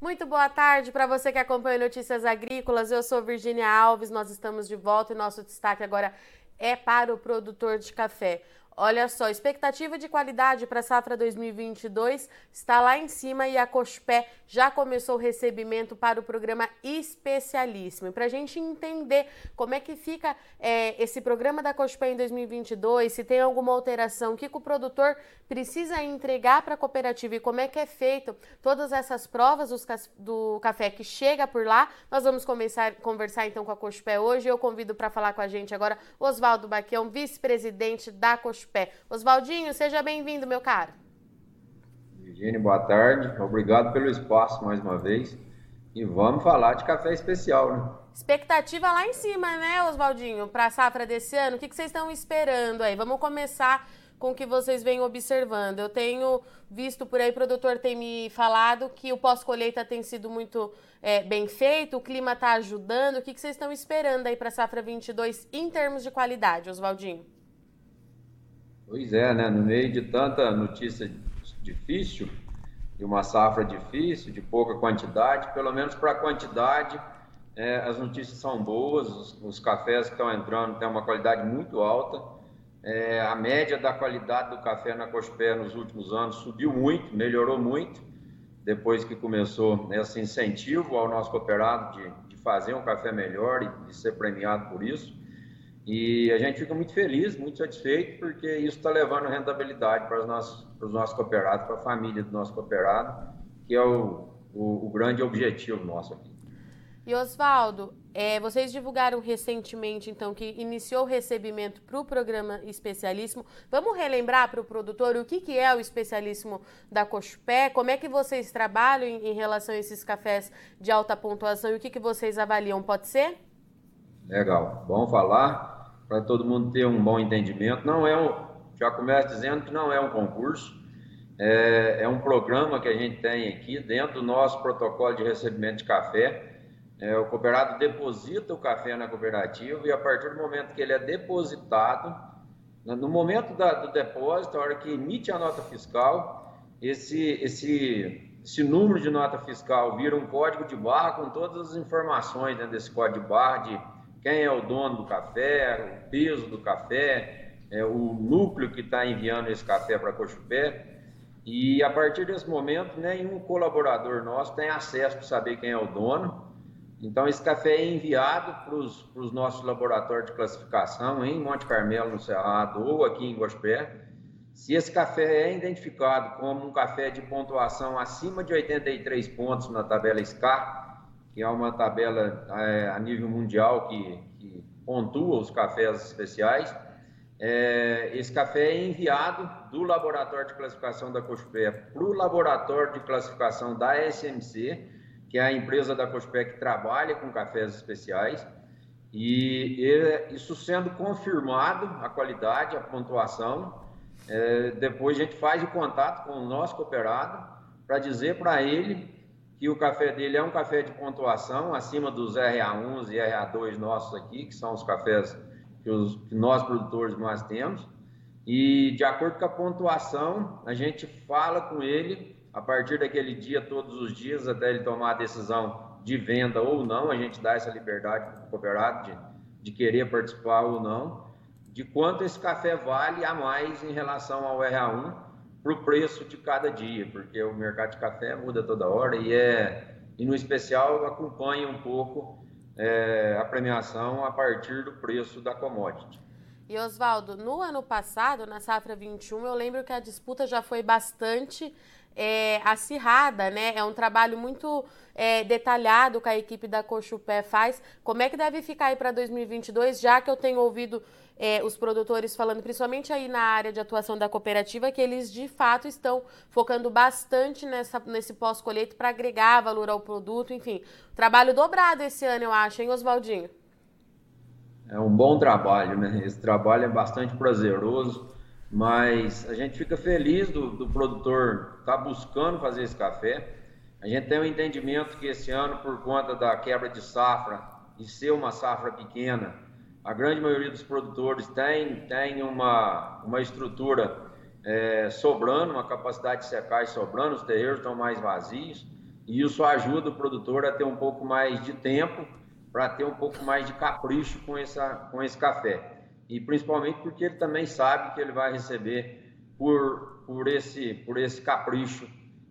Muito boa tarde para você que acompanha Notícias Agrícolas. Eu sou Virginia Alves, nós estamos de volta e nosso destaque agora é para o produtor de café. Olha só, expectativa de qualidade para a safra 2022 está lá em cima e a Cospé já começou o recebimento para o programa especialíssimo. Para a gente entender como é que fica é, esse programa da Cospé em 2022, se tem alguma alteração, o que, o produtor precisa entregar para a cooperativa e como é que é feito todas essas provas do café que chega por lá, nós vamos começar conversar então com a Cospé hoje. Eu convido para falar com a gente agora Oswaldo Baquião, vice-presidente da Cospé pé. Oswaldinho, seja bem-vindo, meu caro. Virginia, boa tarde. Obrigado pelo espaço mais uma vez. E vamos falar de café especial, né? Expectativa lá em cima, né, Oswaldinho, para a safra desse ano. O que, que vocês estão esperando aí? Vamos começar com o que vocês vêm observando. Eu tenho visto por aí, o produtor tem me falado que o pós-colheita tem sido muito é, bem feito, o clima está ajudando. O que, que vocês estão esperando aí para a safra 22 em termos de qualidade, Oswaldinho? Pois é, né? No meio de tanta notícia difícil, de uma safra difícil, de pouca quantidade, pelo menos para a quantidade, é, as notícias são boas, os, os, cafés que estão entrando têm uma qualidade muito alta. É, a média da qualidade do café na Cospé nos últimos anos subiu muito, melhorou muito, depois que começou esse incentivo ao nosso cooperado de, de fazer um café melhor e de ser premiado por isso. E a gente fica muito feliz, muito satisfeito, porque isso está levando rentabilidade para os nossos, para os nossos cooperados, para a família do nosso cooperado, que é o, o, o grande objetivo nosso aqui. E Oswaldo, é, vocês divulgaram recentemente, então, que iniciou o recebimento para o programa especialíssimo. Vamos relembrar para o produtor o que, que é o especialíssimo da Cochupé, como é que vocês trabalham em, em relação a esses cafés de alta pontuação e o que, que vocês avaliam, pode ser? Legal, vamos falar para todo mundo ter um bom entendimento. Não é um, já começo dizendo que não é um concurso, é, é um programa que a gente tem aqui dentro do nosso protocolo de recebimento de café. É, o cooperado deposita o café na cooperativa e a partir do momento que ele é depositado, no momento da, do depósito, a hora que emite a nota fiscal, esse, esse, esse número de nota fiscal vira um código de barra com todas as informações dentro desse código de barra de quem é o dono do café, o peso do café, é, o núcleo que está enviando esse café para Cochupé. E a partir desse momento, nenhum colaborador nosso tem acesso para saber quem é o dono. Então, esse café é enviado para os nossos laboratórios de classificação em Monte Carmelo, no Cerrado, ou aqui em Gospé. Se esse café é identificado como um café de pontuação acima de 83 pontos na tabela SCAR, que é uma tabela é, a nível mundial que, que, pontua os cafés especiais. É, esse café é enviado do laboratório de classificação da Cospé para o laboratório de classificação da SMC, que é a empresa da Cospé que trabalha com cafés especiais. E isso sendo confirmado, a qualidade, a pontuação, é, depois a gente faz o contato com o nosso cooperado para dizer para ele que o café dele é um café de pontuação acima dos RA1 e RA2 nossos aqui, que são os cafés que, os, que nós produtores mais temos. E de acordo com a pontuação, a gente fala com ele a partir daquele dia, todos os dias, até ele tomar a decisão de venda ou não. A gente dá essa liberdade para o cooperado de, de querer participar ou não, de quanto esse café vale a mais em relação ao RA1 para o preço de cada dia, porque o mercado de café muda toda hora e é e no especial acompanha um pouco é, a premiação a partir do preço da commodity. E Oswaldo, no ano passado, na safra 21, eu lembro que a disputa já foi bastante é, acirrada, né? É um trabalho muito é, detalhado que a equipe da Cochupé faz. Como é que deve ficar aí para 2022, já que eu tenho ouvido é, os produtores falando, principalmente aí na área de atuação da cooperativa, que eles de fato estão focando bastante nessa, nesse pós-colheita para agregar valor ao produto, enfim. Trabalho dobrado esse ano, eu acho, hein, Oswaldinho? É um bom trabalho, né? Esse trabalho é bastante prazeroso mas a gente fica feliz do, do produtor estar tá buscando fazer esse café. A gente tem um entendimento que esse ano, por conta da quebra de safra e ser uma safra pequena, a grande maioria dos produtores tem, tem uma, uma estrutura é, sobrando, uma capacidade de secagem sobrando, os terreiros estão mais vazios. e isso ajuda o produtor a ter um pouco mais de tempo para ter um pouco mais de capricho com, essa, com esse café. E principalmente porque ele também sabe que ele vai receber por, por, esse, por esse capricho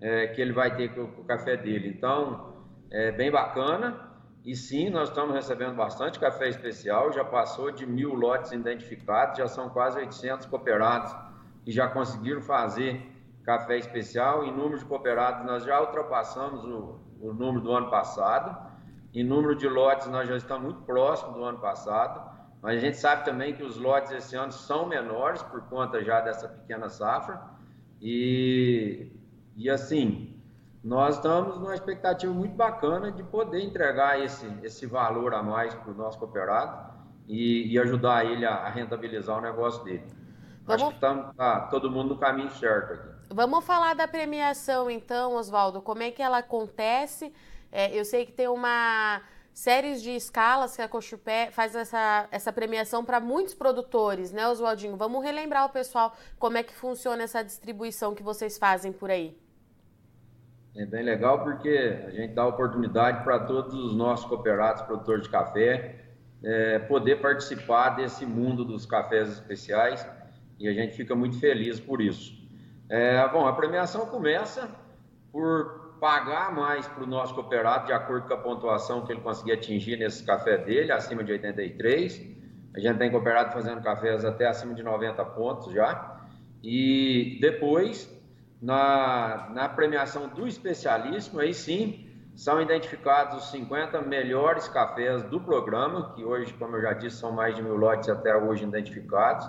é, que ele vai ter com, com o café dele. Então, é bem bacana. E sim, nós estamos recebendo bastante café especial, já passou de mil lotes identificados, já são quase 800 cooperados que já conseguiram fazer café especial. Em número de cooperados, nós já ultrapassamos o, o número do ano passado. Em número de lotes, nós já estamos muito próximo do ano passado. Mas a gente sabe também que os lotes esse ano são menores por conta já dessa pequena safra. E, e assim, nós estamos numa expectativa muito bacana de poder entregar esse, esse valor a mais para o nosso cooperado e, e, ajudar ele a, rentabilizar o negócio dele. Vamos... Acho que estamos tá, todo mundo no caminho certo aqui. Vamos falar da premiação então, Oswaldo. Como é que ela acontece? É, eu sei que tem uma séries de escalas que a Cochupé faz essa, essa premiação para muitos produtores, né, Oswaldinho? Vamos relembrar o pessoal como é que funciona essa distribuição que vocês fazem por aí. É bem legal porque a gente dá oportunidade para todos os nossos cooperados produtores de café é, poder participar desse mundo dos cafés especiais e a gente fica muito feliz por isso. É, bom, a premiação começa por pagar mais para o nosso cooperado de acordo com a pontuação que ele conseguir atingir nesse café dele, acima de 83. A gente tem cooperado fazendo cafés até acima de 90 pontos já. E depois na, na premiação do especialíssimo, aí sim, são identificados os 50 melhores cafés do programa, que hoje, como eu já disse, são mais de mil lotes até hoje identificados.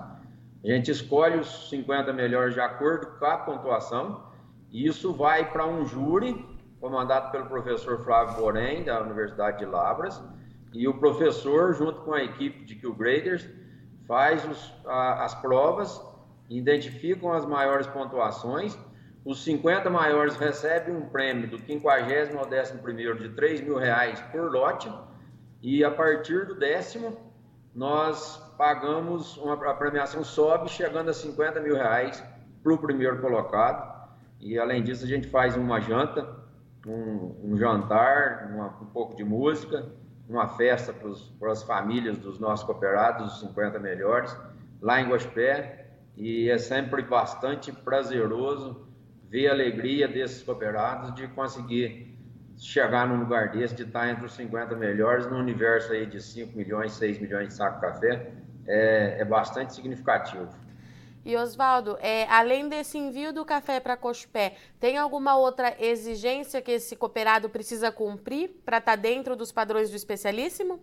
A gente escolhe os 50 melhores de acordo com a pontuação, isso vai para um júri, comandado pelo professor Flávio Borém, da Universidade de Labras, e o professor, junto com a equipe de Q-Graders, faz os, a, as provas, identificam as maiores pontuações. Os 50 maiores recebem um prêmio do 50 ao 11 de 3 mil reais por lote e a partir do décimo nós pagamos, uma, a premiação sobe chegando a 50 mil reais para o primeiro colocado e além disso a gente faz uma janta, um, um jantar, uma, um pouco de música, uma festa para as famílias dos nossos cooperados, os 50 melhores, lá em Guaxupé e é sempre bastante prazeroso ver a alegria desses cooperados de conseguir chegar num lugar desse, de estar entre os 50 melhores no universo aí de 5 milhões, 6 milhões de saco de café, é, é bastante significativo. E Oswaldo, é, além desse envio do café para Cochupé, tem alguma outra exigência que esse cooperado precisa cumprir para estar tá dentro dos padrões do especialíssimo?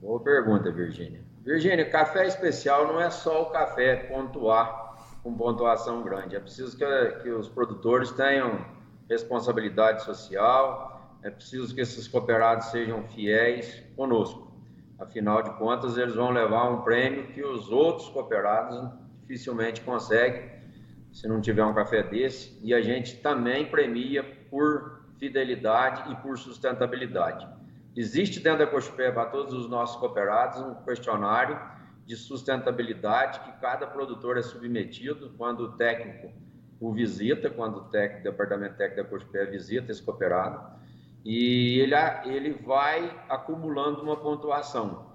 Boa pergunta, Virgínia. Virgínia, café especial não é só o café pontuar com pontuação grande. É preciso que, que os produtores tenham responsabilidade social, é preciso que esses cooperados sejam fiéis conosco. Afinal de contas, eles vão levar um prêmio que os outros cooperados dificilmente conseguem se não tiver um café desse. E a gente também premia por fidelidade e por sustentabilidade. Existe dentro da Cochupé para todos os nossos cooperados um questionário de sustentabilidade que cada produtor é submetido quando o técnico o visita, quando o técnico, o departamento técnico da Cospé visita esse cooperado, e ele, ele vai acumulando uma pontuação.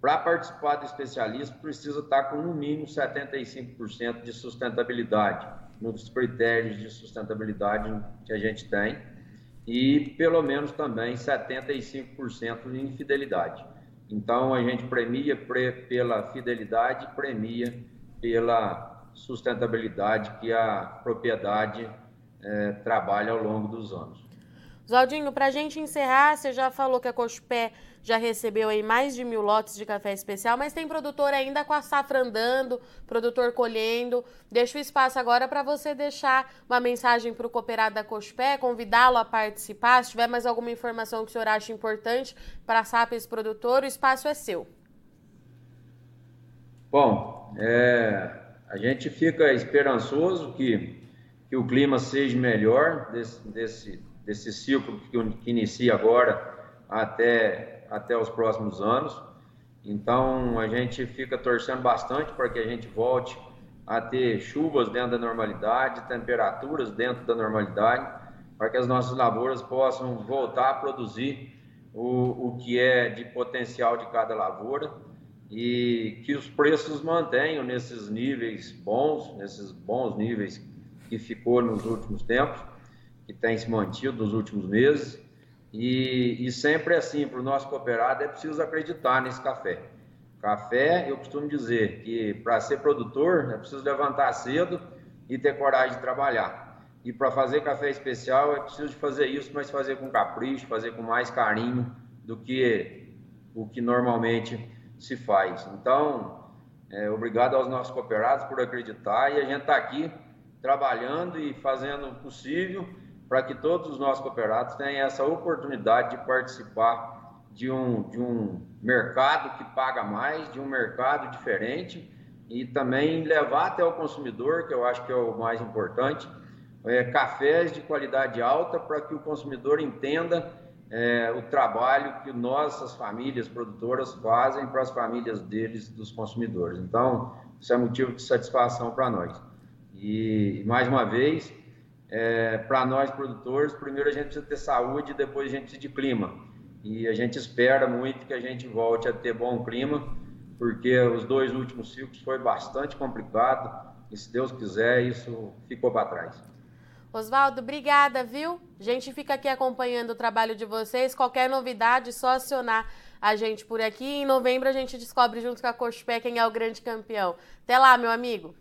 Para participar do especialista, precisa estar com no mínimo 75% de sustentabilidade, nos critérios de sustentabilidade que a gente tem, e pelo menos também 75% de infidelidade. Então, a gente premia pela fidelidade, premia pela sustentabilidade que a propriedade é, trabalha ao longo dos anos. Zaldinho, para a gente encerrar, você já falou que a Cochupé já recebeu aí mais de mil lotes de café especial, mas tem produtor ainda com a safra andando, produtor colhendo. Deixa o espaço agora para você deixar uma mensagem para o cooperado da Cochupé, convidá-lo a participar. Se tiver mais alguma informação que o senhor acha importante para para esse produtor, o espaço é seu. Bom, é, a gente fica esperançoso que, que o clima seja melhor desse, desse desse ciclo que, que inicia agora até, até os próximos anos. Então, a gente fica torcendo bastante para que a gente volte a ter chuvas dentro da normalidade, temperaturas dentro da normalidade, para que as nossas lavouras possam voltar a produzir o, o que é de potencial de cada lavoura e que os preços mantenham nesses níveis bons, nesses bons níveis que ficou nos últimos tempos, que tem se mantido nos últimos meses. E, e sempre assim, para o nosso cooperado, é preciso acreditar nesse café. Café, eu costumo dizer que para ser produtor é preciso levantar cedo e ter coragem de trabalhar. E para fazer café especial é preciso fazer isso, mas fazer com capricho, fazer com mais carinho do que o que normalmente se faz. Então, é, obrigado aos nossos cooperados por acreditar e a gente está aqui trabalhando e fazendo o possível para que todos os nossos cooperados tenham essa oportunidade de participar de um, de um mercado que paga mais, de um mercado diferente e também levar até o consumidor, que eu acho que é o mais importante, é, cafés de qualidade alta para que o consumidor entenda é, o trabalho que nossas famílias produtoras fazem para as famílias deles, dos consumidores. Então, isso é motivo de satisfação para nós. E, mais uma vez, é, para nós produtores, primeiro a gente precisa ter saúde, depois a gente precisa de clima. E a gente espera muito que a gente volte a ter bom clima, porque os dois últimos ciclos foi bastante complicado e, se Deus quiser, isso ficou para trás. Oswaldo, obrigada, viu? A gente fica aqui acompanhando o trabalho de vocês. Qualquer novidade, só acionar a gente por aqui. Em novembro a gente descobre junto com a Cochupé quem é o grande campeão. Até lá, meu amigo.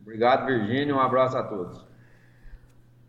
Obrigado, Virgínia. Um abraço a todos.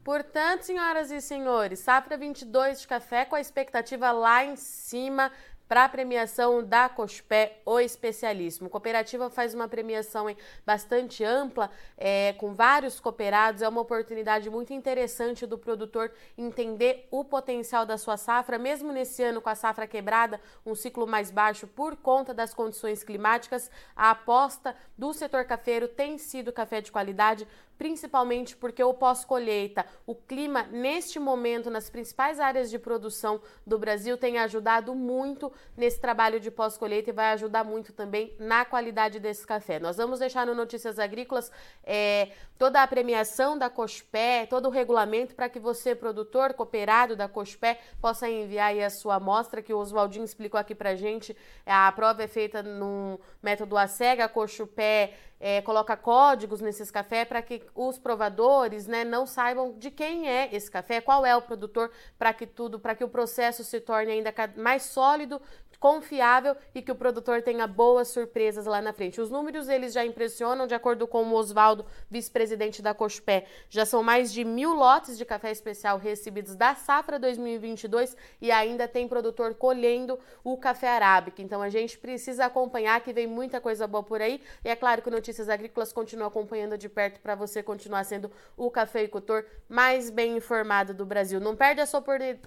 Portanto, senhoras e senhores, safra 22 de café com a expectativa lá em cima para a premiação da Cospé, o especialíssimo. A cooperativa faz uma premiação hein, bastante ampla, é, com vários cooperados. É uma oportunidade muito interessante do produtor entender o potencial da sua safra, mesmo nesse ano com a safra quebrada, um ciclo mais baixo por conta das condições climáticas. A aposta do setor cafeiro tem sido café de qualidade, principalmente porque o pós-colheita, o clima neste momento nas principais áreas de produção do Brasil tem ajudado muito nesse trabalho de pós-colheita e vai ajudar muito também na qualidade desse café. Nós vamos deixar no Notícias Agrícolas é, toda a premiação da Cospé, todo o regulamento para que você, produtor, cooperado da Cospé, possa enviar a sua amostra, que o Oswaldinho explicou aqui para gente. A prova é feita no método ACEGA, a Cochupé é, coloca códigos nesses cafés para que os provadores né, não saibam de quem é esse café, qual é o produtor, para que tudo, para que o processo se torne ainda mais sólido, confiável e que o produtor tenha boas surpresas lá na frente. Os números eles já impressionam, de acordo com o Oswaldo, vice-presidente da Cospé, já são mais de mil lotes de café especial recebidos da safra 2022 e ainda tem produtor colhendo o café arábica. Então a gente precisa acompanhar que vem muita coisa boa por aí e é claro que Notícias Agrícolas continua acompanhando de perto para você continuar sendo o cafeicultor mais bem informado do Brasil. Não perde essa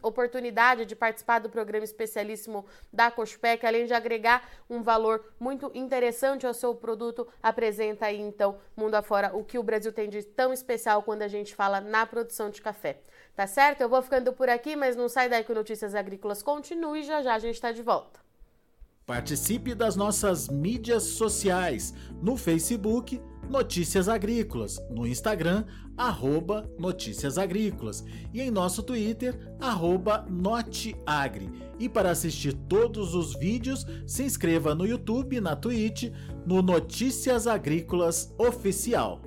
oportunidade de participar do programa especialíssimo da Cospé Cochpec, além de agregar um valor muito interessante ao seu produto, apresenta aí então, mundo afora, o que o Brasil tem de tão especial quando a gente fala na produção de café. Tá certo? Eu vou ficando por aqui, mas não sai daí que Notícias Agrícolas continue e já já a gente está de volta. Participe das nossas mídias sociais no Facebook Notícias Agrícolas, no Instagram, arroba Notícias Agrícolas e em nosso Twitter, arroba Noteagri. E para assistir todos os vídeos, se inscreva no YouTube, na Twitch, no Notícias Agrícolas Oficial.